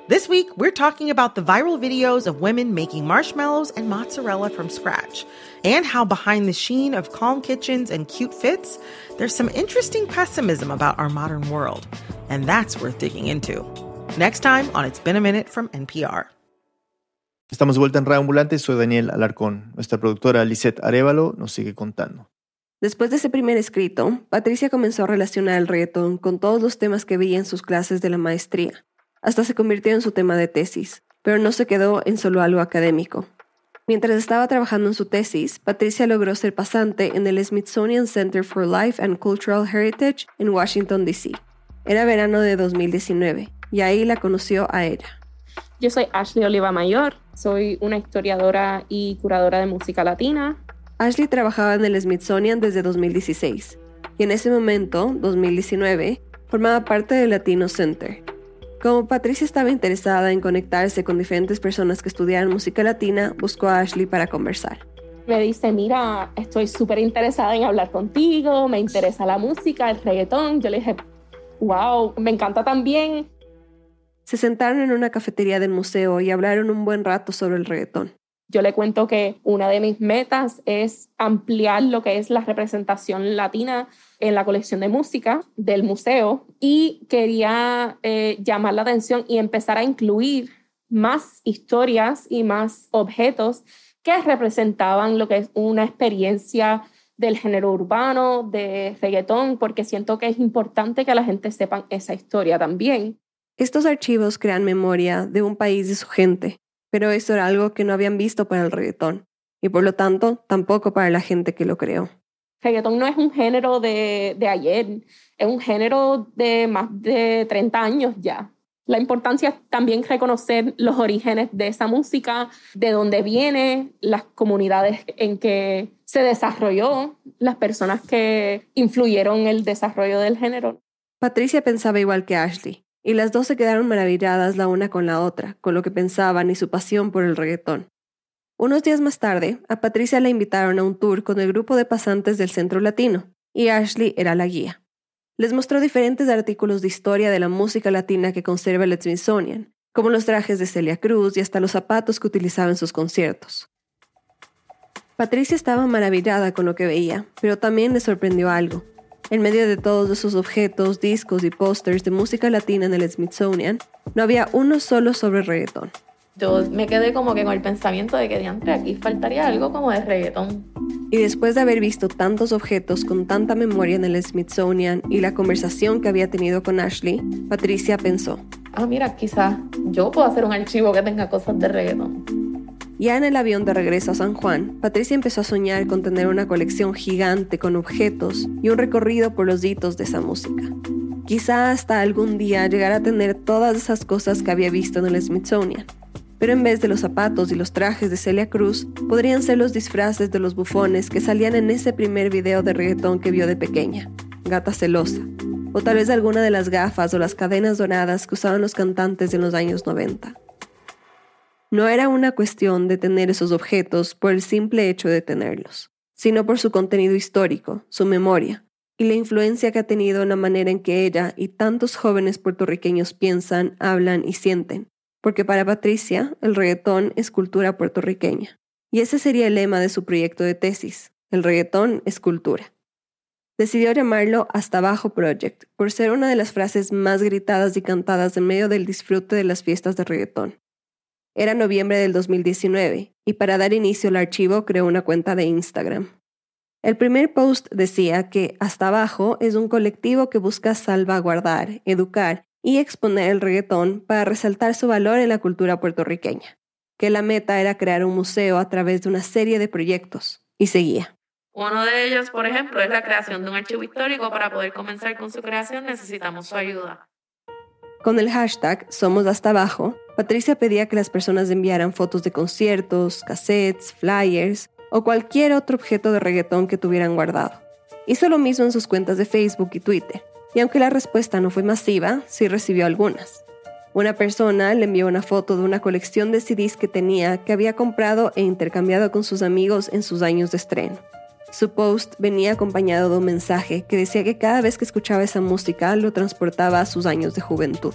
This week, we're talking about the viral videos of women making marshmallows and mozzarella from scratch, and how behind the sheen of calm kitchens and cute fits, there's some interesting pessimism about our modern world. And that's worth digging into. Next time on It's Been a Minute from NPR. Estamos de vuelta en Radio Ambulante, soy Daniel Alarcón. Nuestra productora Lisette Arevalo nos sigue contando. Después de ese primer escrito, Patricia comenzó a relacionar el reggaetón con todos los temas que veía en sus clases de la maestría. Hasta se convirtió en su tema de tesis, pero no se quedó en solo algo académico. Mientras estaba trabajando en su tesis, Patricia logró ser pasante en el Smithsonian Center for Life and Cultural Heritage en Washington, D.C. Era verano de 2019 y ahí la conoció a ella. Yo soy Ashley Oliva Mayor, soy una historiadora y curadora de música latina. Ashley trabajaba en el Smithsonian desde 2016 y en ese momento, 2019, formaba parte del Latino Center. Como Patricia estaba interesada en conectarse con diferentes personas que estudiaran música latina, buscó a Ashley para conversar. Me dice, mira, estoy súper interesada en hablar contigo, me interesa la música, el reggaetón. Yo le dije, wow, me encanta también. Se sentaron en una cafetería del museo y hablaron un buen rato sobre el reggaetón. Yo le cuento que una de mis metas es ampliar lo que es la representación latina en la colección de música del museo y quería eh, llamar la atención y empezar a incluir más historias y más objetos que representaban lo que es una experiencia del género urbano, de reggaetón, porque siento que es importante que la gente sepa esa historia también. Estos archivos crean memoria de un país y su gente, pero eso era algo que no habían visto para el reggaetón, y por lo tanto tampoco para la gente que lo creó. Reggaetón no es un género de, de ayer, es un género de más de 30 años ya. La importancia es también reconocer los orígenes de esa música, de dónde viene, las comunidades en que se desarrolló, las personas que influyeron en el desarrollo del género. Patricia pensaba igual que Ashley, y las dos se quedaron maravilladas la una con la otra, con lo que pensaban y su pasión por el reggaetón. Unos días más tarde, a Patricia la invitaron a un tour con el grupo de pasantes del Centro Latino, y Ashley era la guía. Les mostró diferentes artículos de historia de la música latina que conserva el Smithsonian, como los trajes de Celia Cruz y hasta los zapatos que utilizaba en sus conciertos. Patricia estaba maravillada con lo que veía, pero también le sorprendió algo. En medio de todos esos objetos, discos y pósters de música latina en el Smithsonian, no había uno solo sobre reggaetón. Yo me quedé como que con el pensamiento de que diantre aquí faltaría algo como de reggaetón. Y después de haber visto tantos objetos con tanta memoria en el Smithsonian y la conversación que había tenido con Ashley, Patricia pensó, ah, mira, quizás yo puedo hacer un archivo que tenga cosas de reggaetón. Ya en el avión de regreso a San Juan, Patricia empezó a soñar con tener una colección gigante con objetos y un recorrido por los hitos de esa música. Quizá hasta algún día llegar a tener todas esas cosas que había visto en el Smithsonian. Pero en vez de los zapatos y los trajes de Celia Cruz, podrían ser los disfraces de los bufones que salían en ese primer video de reggaetón que vio de pequeña, Gata Celosa, o tal vez alguna de las gafas o las cadenas doradas que usaban los cantantes en los años 90. No era una cuestión de tener esos objetos por el simple hecho de tenerlos, sino por su contenido histórico, su memoria, y la influencia que ha tenido en la manera en que ella y tantos jóvenes puertorriqueños piensan, hablan y sienten. Porque para Patricia, el reggaetón es cultura puertorriqueña. Y ese sería el lema de su proyecto de tesis, el reggaetón es cultura. Decidió llamarlo Hasta Abajo Project, por ser una de las frases más gritadas y cantadas en medio del disfrute de las fiestas de reggaetón. Era noviembre del 2019 y para dar inicio al archivo creó una cuenta de Instagram. El primer post decía que Hasta Abajo es un colectivo que busca salvaguardar, educar y exponer el reggaetón para resaltar su valor en la cultura puertorriqueña, que la meta era crear un museo a través de una serie de proyectos, y seguía. Uno de ellos, por ejemplo, es la creación de un archivo histórico. Para poder comenzar con su creación necesitamos su ayuda. Con el hashtag Somos Hasta Abajo, Patricia pedía que las personas enviaran fotos de conciertos, cassettes, flyers o cualquier otro objeto de reggaetón que tuvieran guardado. Hizo lo mismo en sus cuentas de Facebook y Twitter, y aunque la respuesta no fue masiva, sí recibió algunas. Una persona le envió una foto de una colección de CDs que tenía que había comprado e intercambiado con sus amigos en sus años de estreno. Su post venía acompañado de un mensaje que decía que cada vez que escuchaba esa música lo transportaba a sus años de juventud.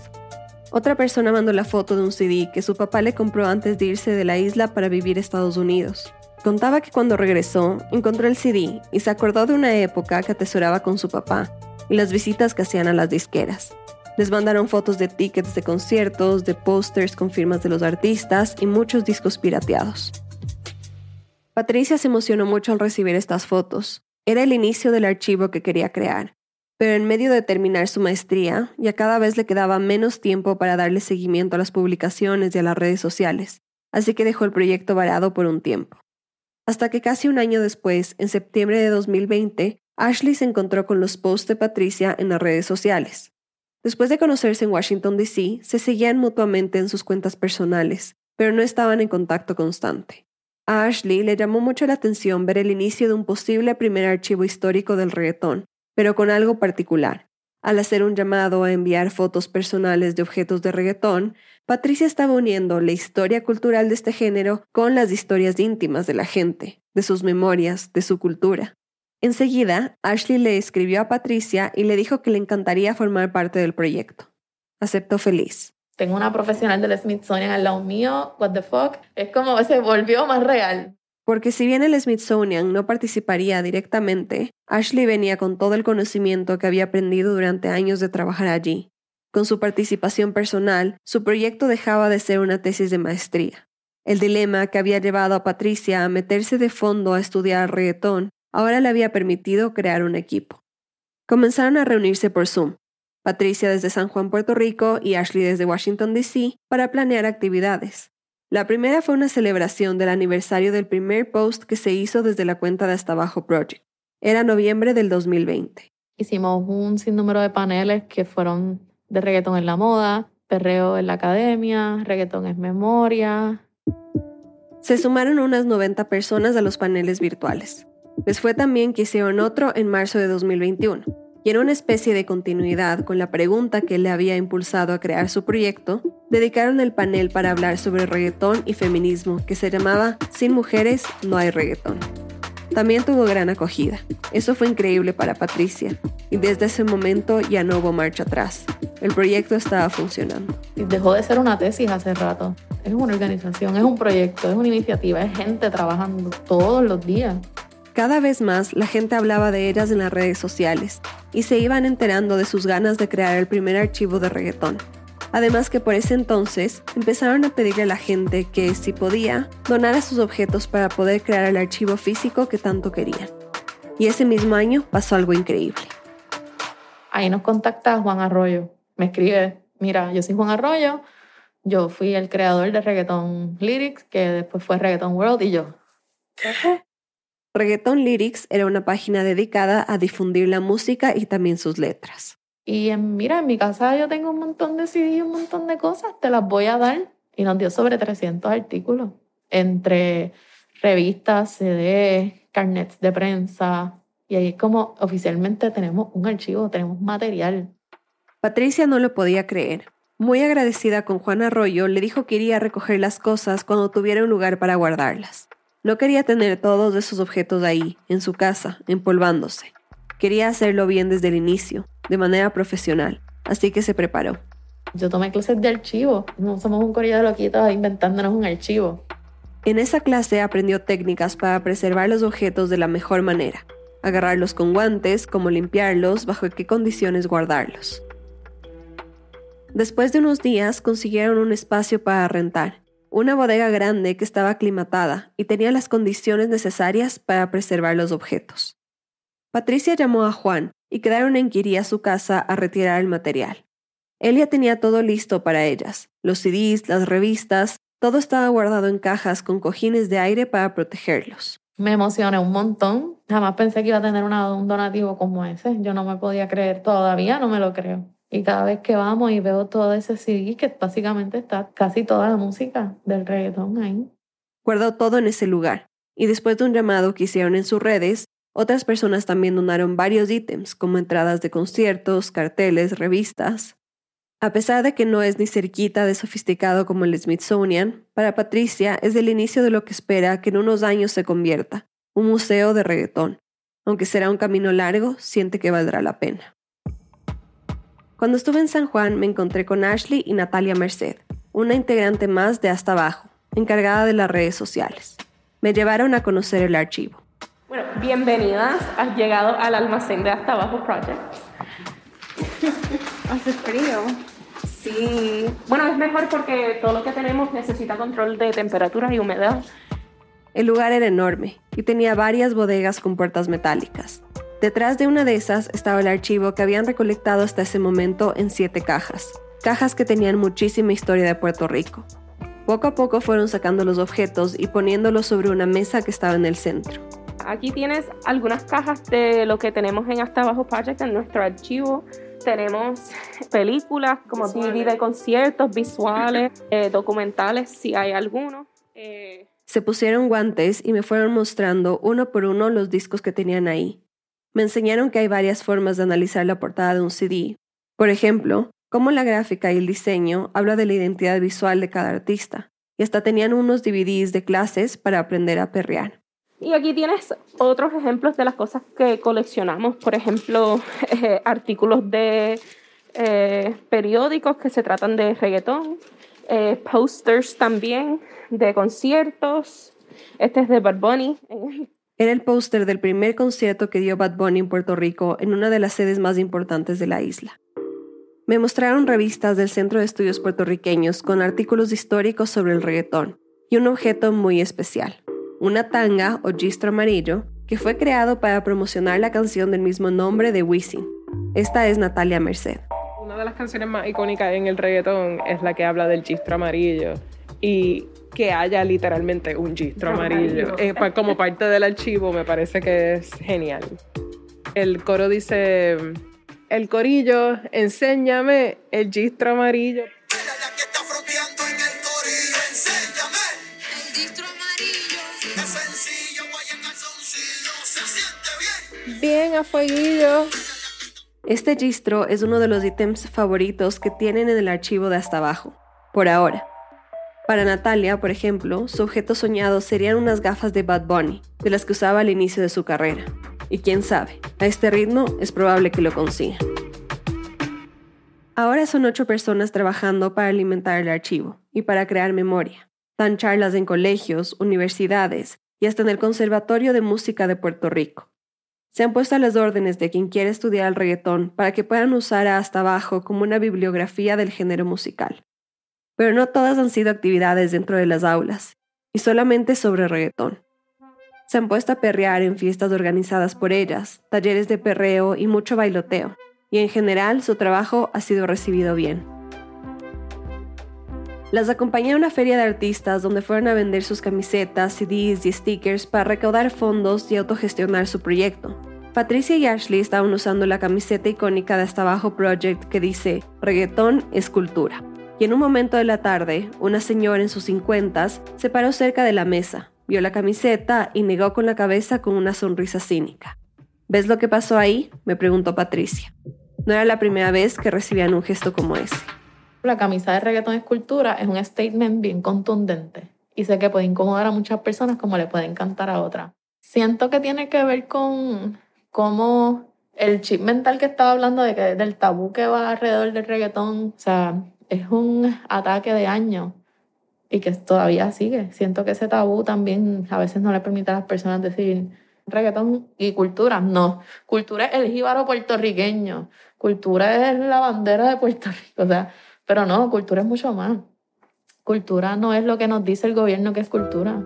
Otra persona mandó la foto de un CD que su papá le compró antes de irse de la isla para vivir Estados Unidos. Contaba que cuando regresó, encontró el CD y se acordó de una época que atesoraba con su papá y las visitas que hacían a las disqueras. Les mandaron fotos de tickets de conciertos, de pósters con firmas de los artistas y muchos discos pirateados. Patricia se emocionó mucho al recibir estas fotos. Era el inicio del archivo que quería crear. Pero en medio de terminar su maestría, ya cada vez le quedaba menos tiempo para darle seguimiento a las publicaciones y a las redes sociales, así que dejó el proyecto varado por un tiempo. Hasta que casi un año después, en septiembre de 2020, Ashley se encontró con los posts de Patricia en las redes sociales. Después de conocerse en Washington, D.C., se seguían mutuamente en sus cuentas personales, pero no estaban en contacto constante. A Ashley le llamó mucho la atención ver el inicio de un posible primer archivo histórico del reggaetón, pero con algo particular. Al hacer un llamado a enviar fotos personales de objetos de reggaetón, Patricia estaba uniendo la historia cultural de este género con las historias íntimas de la gente, de sus memorias, de su cultura. Enseguida, Ashley le escribió a Patricia y le dijo que le encantaría formar parte del proyecto. Aceptó feliz tengo una profesional del Smithsonian al lado mío, what the fuck, es como se volvió más real. Porque si bien el Smithsonian no participaría directamente, Ashley venía con todo el conocimiento que había aprendido durante años de trabajar allí. Con su participación personal, su proyecto dejaba de ser una tesis de maestría. El dilema que había llevado a Patricia a meterse de fondo a estudiar reggaetón ahora le había permitido crear un equipo. Comenzaron a reunirse por Zoom, Patricia desde San Juan, Puerto Rico y Ashley desde Washington, D.C., para planear actividades. La primera fue una celebración del aniversario del primer post que se hizo desde la cuenta de Hasta Abajo Project. Era noviembre del 2020. Hicimos un sinnúmero de paneles que fueron de reggaetón en la moda, perreo en la academia, reggaetón en memoria. Se sumaron unas 90 personas a los paneles virtuales. Les fue también que hicieron otro en marzo de 2021 y en una especie de continuidad con la pregunta que le había impulsado a crear su proyecto, dedicaron el panel para hablar sobre reggaetón y feminismo que se llamaba Sin mujeres no hay reggaetón. También tuvo gran acogida. Eso fue increíble para Patricia y desde ese momento ya no hubo marcha atrás. El proyecto estaba funcionando. Dejó de ser una tesis hace rato. Es una organización, es un proyecto, es una iniciativa, es gente trabajando todos los días. Cada vez más la gente hablaba de ellas en las redes sociales y se iban enterando de sus ganas de crear el primer archivo de reggaetón. Además que por ese entonces empezaron a pedirle a la gente que, si podía, donara sus objetos para poder crear el archivo físico que tanto querían. Y ese mismo año pasó algo increíble. Ahí nos contacta Juan Arroyo. Me escribe, mira, yo soy Juan Arroyo, yo fui el creador de Reggaeton Lyrics, que después fue Reggaeton World, y yo, ¿qué? Reggaeton Lyrics era una página dedicada a difundir la música y también sus letras. Y en, mira, en mi casa yo tengo un montón de CD y un montón de cosas, te las voy a dar. Y nos dio sobre 300 artículos, entre revistas, CD, carnets de prensa. Y ahí es como oficialmente tenemos un archivo, tenemos material. Patricia no lo podía creer. Muy agradecida con Juan Arroyo, le dijo que iría a recoger las cosas cuando tuviera un lugar para guardarlas. No quería tener todos esos objetos ahí, en su casa, empolvándose. Quería hacerlo bien desde el inicio, de manera profesional, así que se preparó. Yo tomé clases de archivo, no somos un corillo de loquitos inventándonos un archivo. En esa clase aprendió técnicas para preservar los objetos de la mejor manera, agarrarlos con guantes, cómo limpiarlos, bajo qué condiciones guardarlos. Después de unos días consiguieron un espacio para rentar una bodega grande que estaba aclimatada y tenía las condiciones necesarias para preservar los objetos. Patricia llamó a Juan y quedaron en que iría a su casa a retirar el material. Él tenía todo listo para ellas, los CDs, las revistas, todo estaba guardado en cajas con cojines de aire para protegerlos. Me emocioné un montón. Jamás pensé que iba a tener un donativo como ese. Yo no me podía creer, todavía no me lo creo. Y cada vez que vamos y veo todo ese CD, que básicamente está casi toda la música del reggaetón ahí. Guardó todo en ese lugar. Y después de un llamado que hicieron en sus redes, otras personas también donaron varios ítems, como entradas de conciertos, carteles, revistas. A pesar de que no es ni cerquita de sofisticado como el Smithsonian, para Patricia es el inicio de lo que espera que en unos años se convierta, un museo de reggaetón. Aunque será un camino largo, siente que valdrá la pena. Cuando estuve en San Juan me encontré con Ashley y Natalia Merced, una integrante más de Hasta Abajo, encargada de las redes sociales. Me llevaron a conocer el archivo. Bueno, bienvenidas. Has llegado al almacén de Hasta Abajo Project. Hace frío. Sí. Bueno, es mejor porque todo lo que tenemos necesita control de temperatura y humedad. El lugar era enorme y tenía varias bodegas con puertas metálicas. Detrás de una de esas estaba el archivo que habían recolectado hasta ese momento en siete cajas, cajas que tenían muchísima historia de Puerto Rico. Poco a poco fueron sacando los objetos y poniéndolos sobre una mesa que estaba en el centro. Aquí tienes algunas cajas de lo que tenemos en Hasta Abajo Project en nuestro archivo. Tenemos películas como DVD de conciertos, visuales, *laughs* eh, documentales, si hay alguno. Eh, Se pusieron guantes y me fueron mostrando uno por uno los discos que tenían ahí. Me enseñaron que hay varias formas de analizar la portada de un CD. Por ejemplo, cómo la gráfica y el diseño habla de la identidad visual de cada artista. Y hasta tenían unos DVDs de clases para aprender a perrear. Y aquí tienes otros ejemplos de las cosas que coleccionamos. Por ejemplo, *laughs* eh, artículos de eh, periódicos que se tratan de reggaetón, eh, posters también de conciertos. Este es de Bad. Era el póster del primer concierto que dio Bad Bunny en Puerto Rico en una de las sedes más importantes de la isla. Me mostraron revistas del Centro de Estudios Puertorriqueños con artículos históricos sobre el reggaetón y un objeto muy especial, una tanga o gistro amarillo que fue creado para promocionar la canción del mismo nombre de Wisin. Esta es Natalia Merced. Una de las canciones más icónicas en el reggaetón es la que habla del gistro amarillo y que haya literalmente un gistro amarillo, eh, como parte del archivo me parece que es genial. El coro dice, el corillo, enséñame el gistro amarillo. Bien a fueguillo. Este gistro es uno de los ítems favoritos que tienen en el archivo de hasta abajo, por ahora. Para Natalia, por ejemplo, su objeto soñado serían unas gafas de Bad Bunny, de las que usaba al inicio de su carrera. Y quién sabe, a este ritmo es probable que lo consiga. Ahora son ocho personas trabajando para alimentar el archivo y para crear memoria. Dan charlas en colegios, universidades y hasta en el Conservatorio de Música de Puerto Rico. Se han puesto a las órdenes de quien quiere estudiar el reggaetón para que puedan usar Hasta Abajo como una bibliografía del género musical. Pero no todas han sido actividades dentro de las aulas, y solamente sobre reggaetón. Se han puesto a perrear en fiestas organizadas por ellas, talleres de perreo y mucho bailoteo, y en general su trabajo ha sido recibido bien. Las acompañé a una feria de artistas donde fueron a vender sus camisetas, CDs y stickers para recaudar fondos y autogestionar su proyecto. Patricia y Ashley estaban usando la camiseta icónica de Hasta Abajo Project que dice Reggaetón es cultura. Y en un momento de la tarde, una señora en sus cincuentas se paró cerca de la mesa, vio la camiseta y negó con la cabeza con una sonrisa cínica. ¿Ves lo que pasó ahí? me preguntó Patricia. No era la primera vez que recibían un gesto como ese. La camisa de reggaetón escultura es un statement bien contundente y sé que puede incomodar a muchas personas como le puede encantar a otras. Siento que tiene que ver con cómo el chip mental que estaba hablando de que del tabú que va alrededor del reggaetón, o sea, es un ataque de años y que todavía sigue. Siento que ese tabú también a veces no le permite a las personas decir reggaetón y cultura. No, cultura es el jíbaro puertorriqueño, cultura es la bandera de Puerto Rico. O sea, pero no, cultura es mucho más. Cultura no es lo que nos dice el gobierno que es cultura.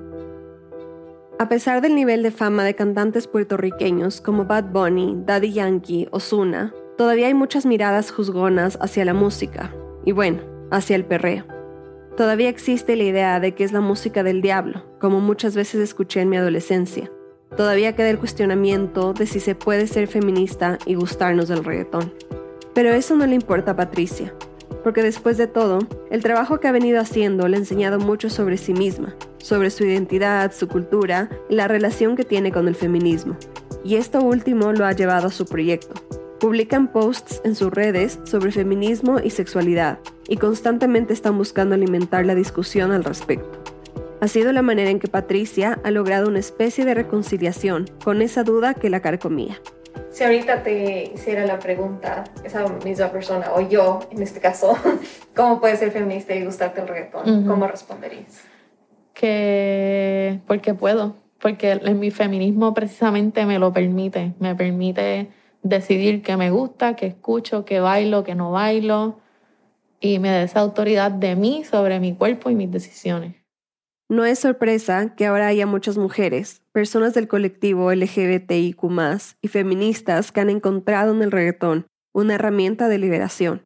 A pesar del nivel de fama de cantantes puertorriqueños como Bad Bunny, Daddy Yankee, Ozuna, todavía hay muchas miradas juzgonas hacia la música y bueno, hacia el perreo. Todavía existe la idea de que es la música del diablo, como muchas veces escuché en mi adolescencia. Todavía queda el cuestionamiento de si se puede ser feminista y gustarnos del reggaetón. Pero eso no le importa a Patricia porque después de todo, el trabajo que ha venido haciendo le ha enseñado mucho sobre sí misma, sobre su identidad, su cultura y la relación que tiene con el feminismo. Y esto último lo ha llevado a su proyecto. Publican posts en sus redes sobre feminismo y sexualidad, y constantemente están buscando alimentar la discusión al respecto. Ha sido la manera en que Patricia ha logrado una especie de reconciliación con esa duda que la carcomía. Si ahorita te hiciera la pregunta, esa misma persona, o yo en este caso, *laughs* ¿cómo puedes ser feminista y gustarte el reggaetón? ¿Cómo responderías? Que porque puedo, porque en mi feminismo precisamente me lo permite, me permite decidir qué me gusta, qué escucho, qué bailo, qué no bailo, y me da esa autoridad de mí sobre mi cuerpo y mis decisiones. No es sorpresa que ahora haya muchas mujeres, personas del colectivo LGBTIQ y feministas que han encontrado en el reggaetón una herramienta de liberación,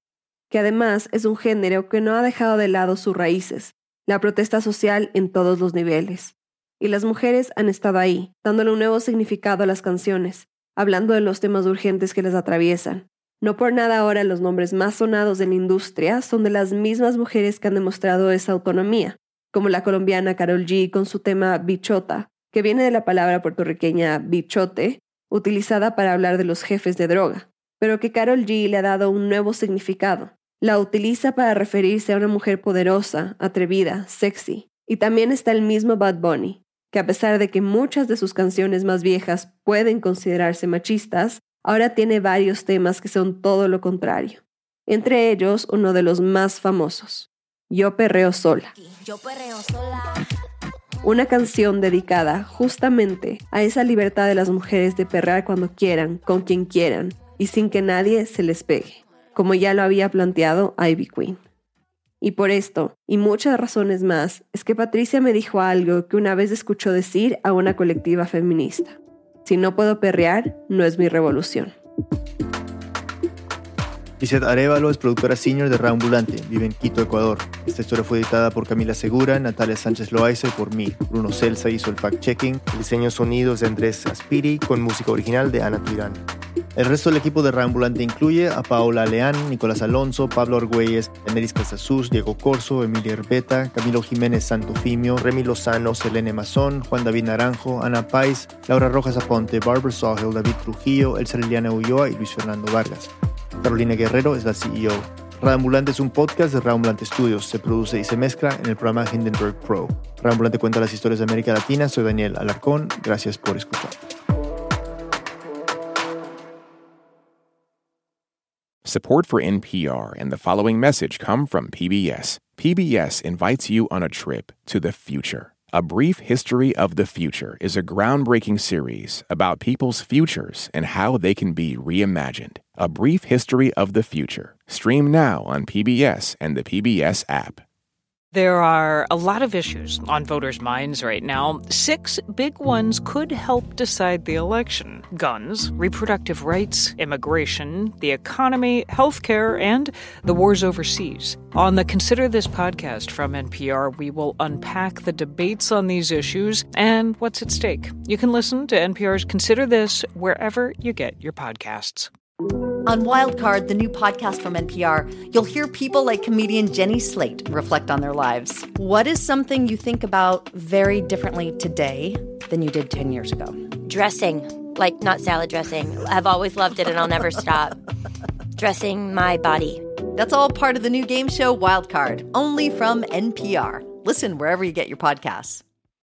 que además es un género que no ha dejado de lado sus raíces, la protesta social en todos los niveles. Y las mujeres han estado ahí, dándole un nuevo significado a las canciones, hablando de los temas urgentes que les atraviesan. No por nada ahora los nombres más sonados de la industria son de las mismas mujeres que han demostrado esa autonomía, como la colombiana Carol G con su tema Bichota, que viene de la palabra puertorriqueña bichote, utilizada para hablar de los jefes de droga, pero que Carol G le ha dado un nuevo significado. La utiliza para referirse a una mujer poderosa, atrevida, sexy. Y también está el mismo Bad Bunny, que a pesar de que muchas de sus canciones más viejas pueden considerarse machistas, ahora tiene varios temas que son todo lo contrario. Entre ellos, uno de los más famosos, yo perreo sola. Una canción dedicada justamente a esa libertad de las mujeres de perrear cuando quieran, con quien quieran, y sin que nadie se les pegue, como ya lo había planteado Ivy Queen. Y por esto, y muchas razones más, es que Patricia me dijo algo que una vez escuchó decir a una colectiva feminista. Si no puedo perrear, no es mi revolución. Lizeth Arevalo es productora senior de Raambulante, vive en Quito, Ecuador. Esta historia fue editada por Camila Segura, Natalia Sánchez Loaiza y por mí. Bruno Celsa hizo el fact-checking, el diseño sonidos de Andrés Aspiri con música original de Ana Tirán. El resto del equipo de Raambulante incluye a Paola Leán, Nicolás Alonso, Pablo Argüelles, Emeris Casasus, Diego Corso, Emilia Herbeta, Camilo Jiménez Santofimio, Remy Lozano, Selene Mazón, Juan David Naranjo, Ana Pais, Laura Rojas Aponte, Barbara Sahel, David Trujillo, Elsa Liliana Ulloa y Luis Fernando Vargas. Carolina Guerrero es la CEO. Radambulante es un podcast de Radambulante Studios. Se produce y se mezcla en el programa Hindenburg Pro. Radambulante cuenta las historias de América Latina. Soy Daniel Alarcón. Gracias por escuchar. Support for NPR and the following message come from PBS. PBS invites you on a trip to the future. A Brief History of the Future is a groundbreaking series about people's futures and how they can be reimagined. A Brief History of the Future. Stream now on PBS and the PBS app. There are a lot of issues on voters' minds right now. Six big ones could help decide the election guns, reproductive rights, immigration, the economy, healthcare, and the wars overseas. On the Consider This podcast from NPR, we will unpack the debates on these issues and what's at stake. You can listen to NPR's Consider This wherever you get your podcasts. On Wildcard, the new podcast from NPR, you'll hear people like comedian Jenny Slate reflect on their lives. What is something you think about very differently today than you did 10 years ago? Dressing, like not salad dressing. I've always loved it and I'll never stop. Dressing my body. That's all part of the new game show Wildcard, only from NPR. Listen wherever you get your podcasts.